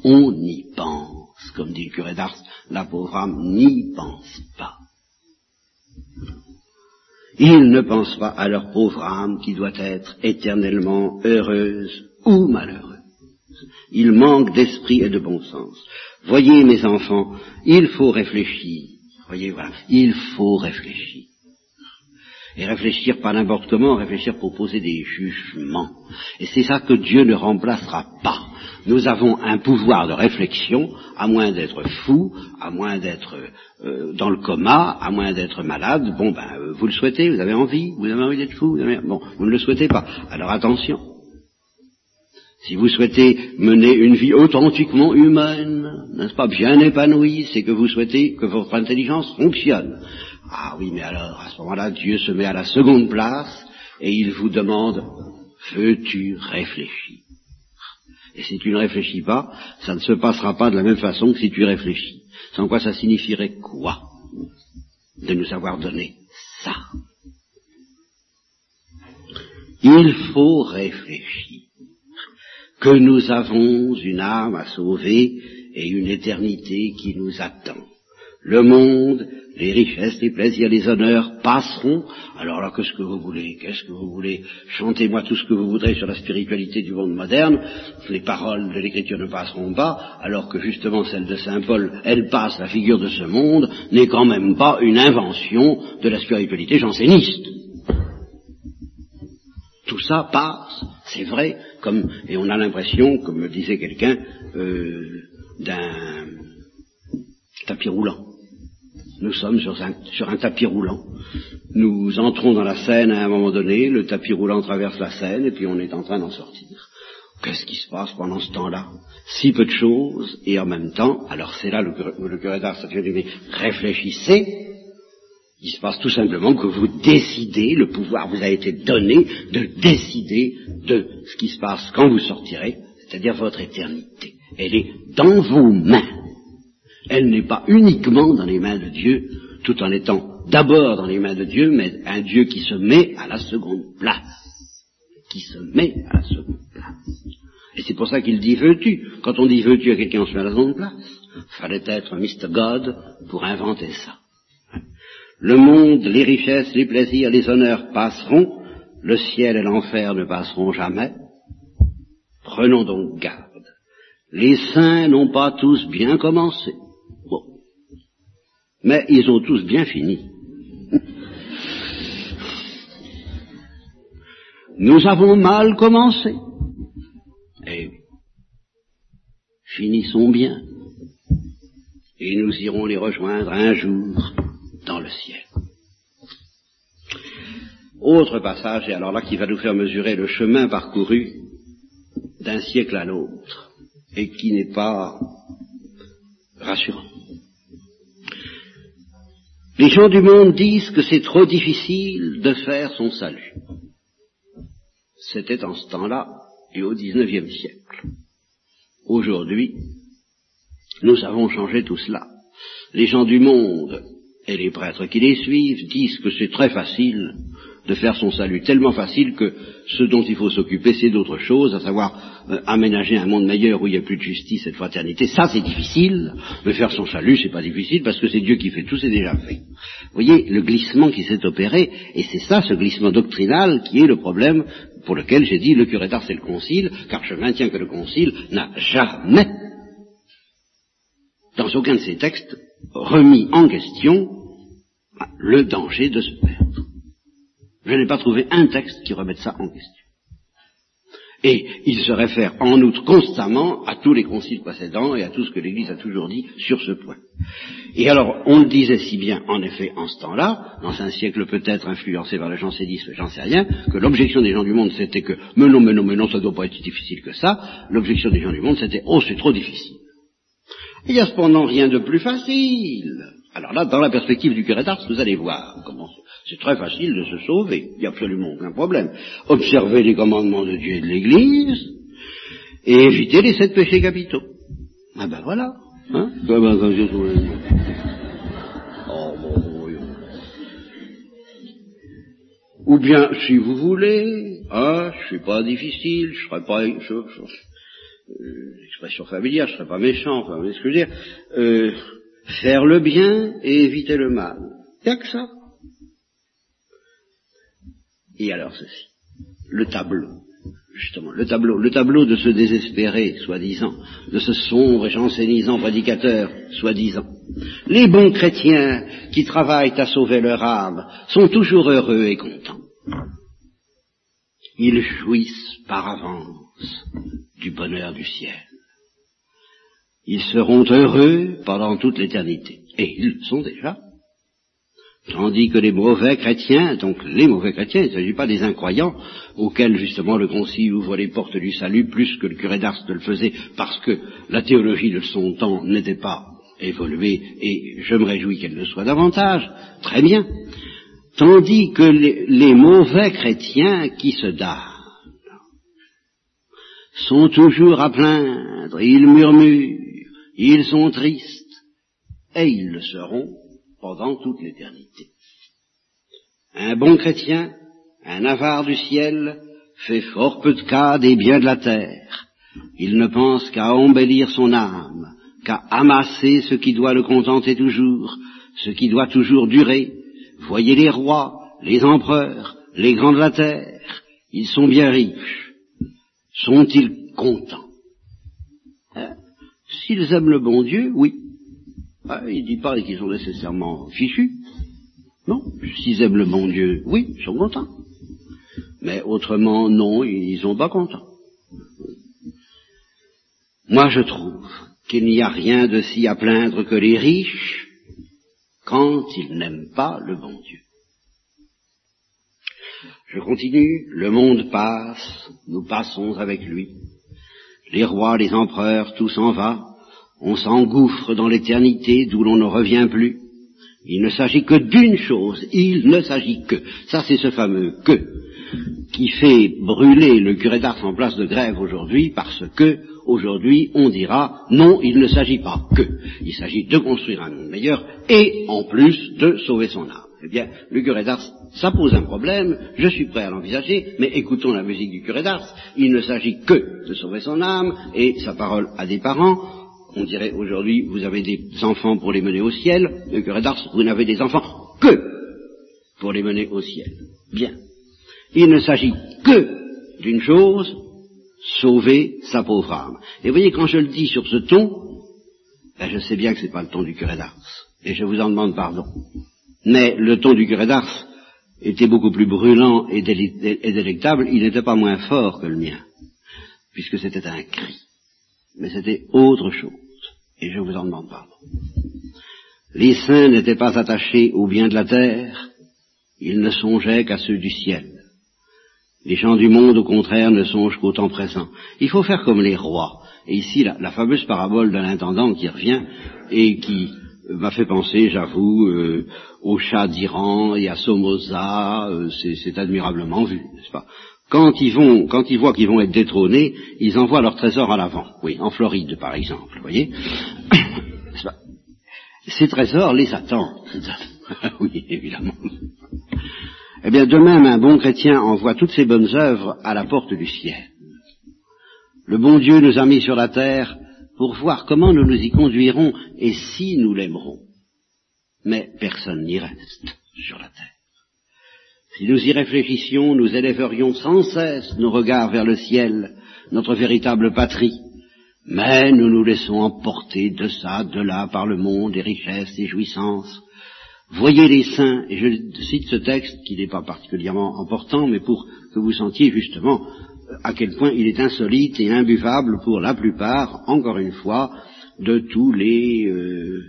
On y pense, comme dit le curé d'Ars, la pauvre âme n'y pense pas. Ils ne pensent pas à leur pauvre âme qui doit être éternellement heureuse ou malheureuse. Il manque d'esprit et de bon sens. Voyez, mes enfants, il faut réfléchir. Voyez, il faut réfléchir. Et réfléchir pas n'importe comment, réfléchir pour poser des jugements. Et c'est ça que Dieu ne remplacera pas. Nous avons un pouvoir de réflexion, à moins d'être fou, à moins d'être euh, dans le coma, à moins d'être malade. Bon, ben, euh, vous le souhaitez, vous avez envie, vous avez envie d'être fou. Bon, vous ne le souhaitez pas. Alors attention. Si vous souhaitez mener une vie authentiquement humaine, n'est-ce pas, bien épanouie, c'est que vous souhaitez que votre intelligence fonctionne. Ah oui, mais alors, à ce moment-là, Dieu se met à la seconde place et il vous demande, veux-tu réfléchir? Et si tu ne réfléchis pas, ça ne se passera pas de la même façon que si tu réfléchis. Sans quoi ça signifierait quoi? De nous avoir donné ça. Il faut réfléchir que nous avons une âme à sauver et une éternité qui nous attend. Le monde, les richesses, les plaisirs, les honneurs passeront. Alors là, qu'est-ce que vous voulez? Qu'est-ce que vous voulez? Chantez-moi tout ce que vous voudrez sur la spiritualité du monde moderne. Les paroles de l'Écriture ne passeront pas, alors que justement celle de Saint Paul, elle passe, la figure de ce monde, n'est quand même pas une invention de la spiritualité janséniste. Tout ça passe, c'est vrai, comme, et on a l'impression, comme me disait quelqu'un, euh, d'un tapis roulant. Nous sommes sur un, sur un, tapis roulant. Nous entrons dans la scène à un moment donné, le tapis roulant traverse la scène et puis on est en train d'en sortir. Qu'est-ce qui se passe pendant ce temps-là? Si peu de choses et en même temps, alors c'est là le, le curé dit, réfléchissez, Il se passe tout simplement que vous décidez, le pouvoir vous a été donné de décider de ce qui se passe quand vous sortirez, c'est-à-dire votre éternité. Elle est dans vos mains. Elle n'est pas uniquement dans les mains de Dieu, tout en étant d'abord dans les mains de Dieu, mais un Dieu qui se met à la seconde place. Qui se met à la seconde place. Et c'est pour ça qu'il dit veux-tu? Quand on dit veux-tu à quelqu'un, on se met à la seconde place? Fallait être Mr. God pour inventer ça. Le monde, les richesses, les plaisirs, les honneurs passeront, le ciel et l'enfer ne passeront jamais. Prenons donc garde. Les saints n'ont pas tous bien commencé. Bon. Mais ils ont tous bien fini. Nous avons mal commencé. Et finissons bien. Et nous irons les rejoindre un jour dans le ciel. Autre passage, et alors là qui va nous faire mesurer le chemin parcouru d'un siècle à l'autre, et qui n'est pas rassurant. Les gens du monde disent que c'est trop difficile de faire son salut. C'était en ce temps-là et au XIXe siècle. Aujourd'hui, nous avons changé tout cela. Les gens du monde et les prêtres qui les suivent disent que c'est très facile de faire son salut, tellement facile que ce dont il faut s'occuper, c'est d'autre chose, à savoir euh, aménager un monde meilleur où il n'y a plus de justice et de fraternité. Ça, c'est difficile, mais faire son salut, c'est pas difficile, parce que c'est Dieu qui fait tout, c'est déjà fait. Vous voyez le glissement qui s'est opéré, et c'est ça, ce glissement doctrinal, qui est le problème pour lequel j'ai dit le curé d'art c'est le concile, car je maintiens que le concile n'a jamais, dans aucun de ses textes, remis en question le danger de se perdre. Je n'ai pas trouvé un texte qui remette ça en question. Et il se réfère en outre constamment à tous les conciles précédents et à tout ce que l'Église a toujours dit sur ce point. Et alors, on le disait si bien, en effet, en ce temps-là, dans un siècle peut-être influencé par le jansénisme, j'en sais rien, que l'objection des gens du monde c'était que, mais non, mais non, mais non, ça ne doit pas être si difficile que ça. L'objection des gens du monde c'était, oh, c'est trop difficile. Il n'y a cependant rien de plus facile. Alors là, dans la perspective du curé d'Ars, vous allez voir comment c'est très facile de se sauver. Il n'y a absolument aucun problème. Observez les commandements de Dieu et de l'Église et évitez les sept péchés capitaux. Ah ben voilà. Hein oh, Ou bien, si vous voulez, hein, je suis pas difficile, je serai pas, je, je, euh, expression familière, je serai pas méchant, enfin, vous voyez ce que je veux dire, euh, faire le bien et éviter le mal. Il n'y a que ça. Et alors ceci, le tableau, justement, le tableau, le tableau de ce désespéré, soi-disant, de ce sombre et jansénisant prédicateur, soi-disant. Les bons chrétiens qui travaillent à sauver leur âme sont toujours heureux et contents. Ils jouissent par avance du bonheur du ciel. Ils seront heureux pendant toute l'éternité. Et ils le sont déjà. Tandis que les mauvais chrétiens, donc les mauvais chrétiens, il ne s'agit pas des incroyants, auxquels justement le concile ouvre les portes du salut plus que le curé d'Ars ne le faisait, parce que la théologie de son temps n'était pas évoluée, et je me réjouis qu'elle le soit davantage, très bien. Tandis que les, mauvais chrétiens qui se damnent sont toujours à plaindre, ils murmurent, ils sont tristes, et ils le seront pendant toute l'éternité. Un bon chrétien, un avare du ciel, fait fort peu de cas des biens de la terre. Il ne pense qu'à embellir son âme, qu'à amasser ce qui doit le contenter toujours, ce qui doit toujours durer. Voyez les rois, les empereurs, les grands de la terre, ils sont bien riches. Sont-ils contents hein S'ils aiment le bon Dieu, oui. Ah, il ne dit pas qu'ils sont nécessairement fichus. Non, s'ils aiment le bon Dieu, oui, ils sont contents. Mais autrement, non, ils sont pas contents. Moi, je trouve qu'il n'y a rien de si à plaindre que les riches quand ils n'aiment pas le bon Dieu. Je continue, le monde passe, nous passons avec lui. Les rois, les empereurs, tout s'en va, on s'engouffre dans l'éternité d'où l'on ne revient plus. Il ne s'agit que d'une chose, il ne s'agit que. Ça, c'est ce fameux que qui fait brûler le curé d'Ars en place de grève aujourd'hui parce que aujourd'hui on dira non, il ne s'agit pas que. Il s'agit de construire un monde meilleur et en plus de sauver son âme. Eh bien, le curé d'Ars, ça pose un problème, je suis prêt à l'envisager, mais écoutons la musique du curé d'Ars, il ne s'agit que de sauver son âme et sa parole à des parents, on dirait aujourd'hui, vous avez des enfants pour les mener au ciel, le curé d'Ars, vous n'avez des enfants que pour les mener au ciel. Bien. Il ne s'agit que d'une chose, sauver sa pauvre âme. Et voyez, quand je le dis sur ce ton, ben je sais bien que ce n'est pas le ton du curé d'Ars, et je vous en demande pardon. Mais le ton du curé d'Ars était beaucoup plus brûlant et, délectable, il n'était pas moins fort que le mien, puisque c'était un cri. Mais c'était autre chose, et je vous en demande pardon. Les saints n'étaient pas attachés aux biens de la terre, ils ne songeaient qu'à ceux du ciel. Les gens du monde, au contraire, ne songent qu'au temps présent. Il faut faire comme les rois. Et ici, la, fameuse parabole de l'intendant qui revient et qui m'a fait penser, j'avoue, euh, au chat d'Iran et à Somoza, euh, c'est admirablement vu, n'est-ce pas? Quand ils vont, quand ils voient qu'ils vont être détrônés, ils envoient leur trésor à l'avant. Oui, en Floride, par exemple, vous voyez. *coughs* Ces trésors les attendent. *laughs* oui, évidemment. Eh bien, de même, un bon chrétien envoie toutes ses bonnes œuvres à la porte du ciel. Le bon Dieu nous a mis sur la terre pour voir comment nous nous y conduirons et si nous l'aimerons. Mais personne n'y reste sur la terre. Si nous y réfléchissions, nous élèverions sans cesse nos regards vers le ciel, notre véritable patrie. Mais nous nous laissons emporter de ça, de là, par le monde, des richesses, des jouissances, Voyez les saints, et je cite ce texte qui n'est pas particulièrement important, mais pour que vous sentiez justement à quel point il est insolite et imbuvable pour la plupart, encore une fois, de tous les euh,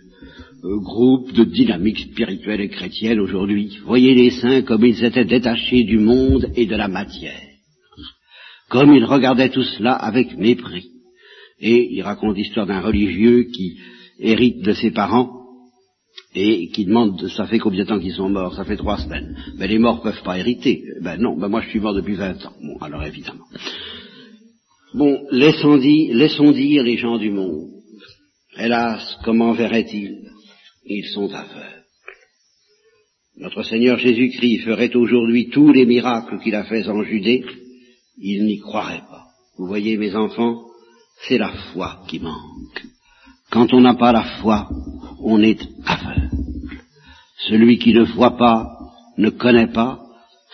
euh, groupes de dynamique spirituelle et chrétienne aujourd'hui. Voyez les saints comme ils étaient détachés du monde et de la matière, comme ils regardaient tout cela avec mépris. Et il raconte l'histoire d'un religieux qui hérite de ses parents et qui demande, ça fait combien de temps qu'ils sont morts? Ça fait trois semaines. Mais les morts peuvent pas hériter. Ben non, ben moi je suis mort depuis vingt ans. Bon, alors évidemment. Bon, laissons dire, laissons dire les gens du monde. Hélas, comment verraient-ils Ils sont aveugles. Notre Seigneur Jésus-Christ ferait aujourd'hui tous les miracles qu'il a faits en Judée, ils n'y croiraient pas. Vous voyez, mes enfants, c'est la foi qui manque. Quand on n'a pas la foi, on est aveugle. Celui qui ne voit pas ne connaît pas,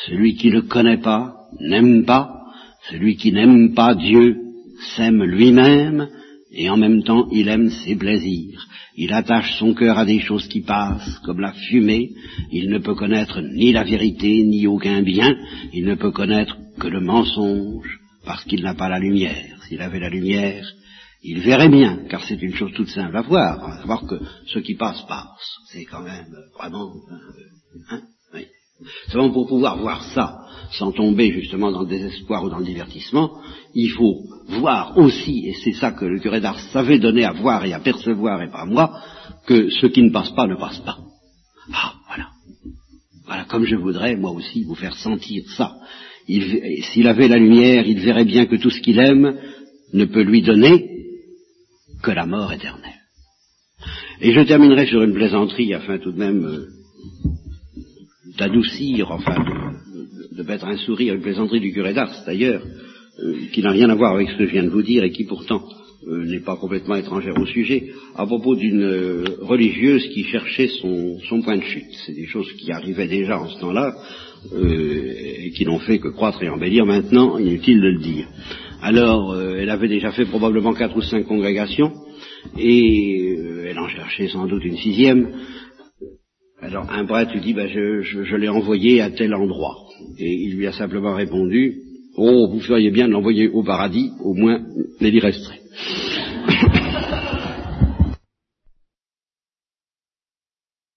celui qui ne connaît pas n'aime pas, celui qui n'aime pas Dieu s'aime lui-même, et en même temps il aime ses plaisirs. Il attache son cœur à des choses qui passent, comme la fumée, il ne peut connaître ni la vérité, ni aucun bien, il ne peut connaître que le mensonge, parce qu'il n'a pas la lumière. S'il avait la lumière, il verrait bien, car c'est une chose toute simple à voir, à savoir que ce qui passe, passe. C'est quand même vraiment... Hein, oui. Seulement pour pouvoir voir ça, sans tomber justement dans le désespoir ou dans le divertissement, il faut voir aussi, et c'est ça que le curé d'Ars savait donner à voir et à percevoir, et pas moi, que ce qui ne passe pas ne passe pas. Ah, voilà. Voilà, comme je voudrais, moi aussi, vous faire sentir ça. S'il avait la lumière, il verrait bien que tout ce qu'il aime ne peut lui donner que la mort éternelle. Et je terminerai sur une plaisanterie afin tout de même euh, d'adoucir, enfin de, mettre un sourire, une plaisanterie du curé d'Ars d'ailleurs, euh, qui n'a rien à voir avec ce que je viens de vous dire et qui pourtant euh, n'est pas complètement étrangère au sujet, à propos d'une religieuse qui cherchait son, son, point de chute. C'est des choses qui arrivaient déjà en ce temps-là et qui n'ont fait que croître et embellir maintenant, inutile de le dire. Alors, euh, elle avait déjà fait probablement quatre ou cinq congrégations, et euh, elle en cherchait sans doute une sixième. Alors, un prêtre lui dit, ben, je, l'ai envoyé à tel endroit. Et il lui a simplement répondu, oh, vous feriez bien de l'envoyer au paradis, au moins, elle y resterait.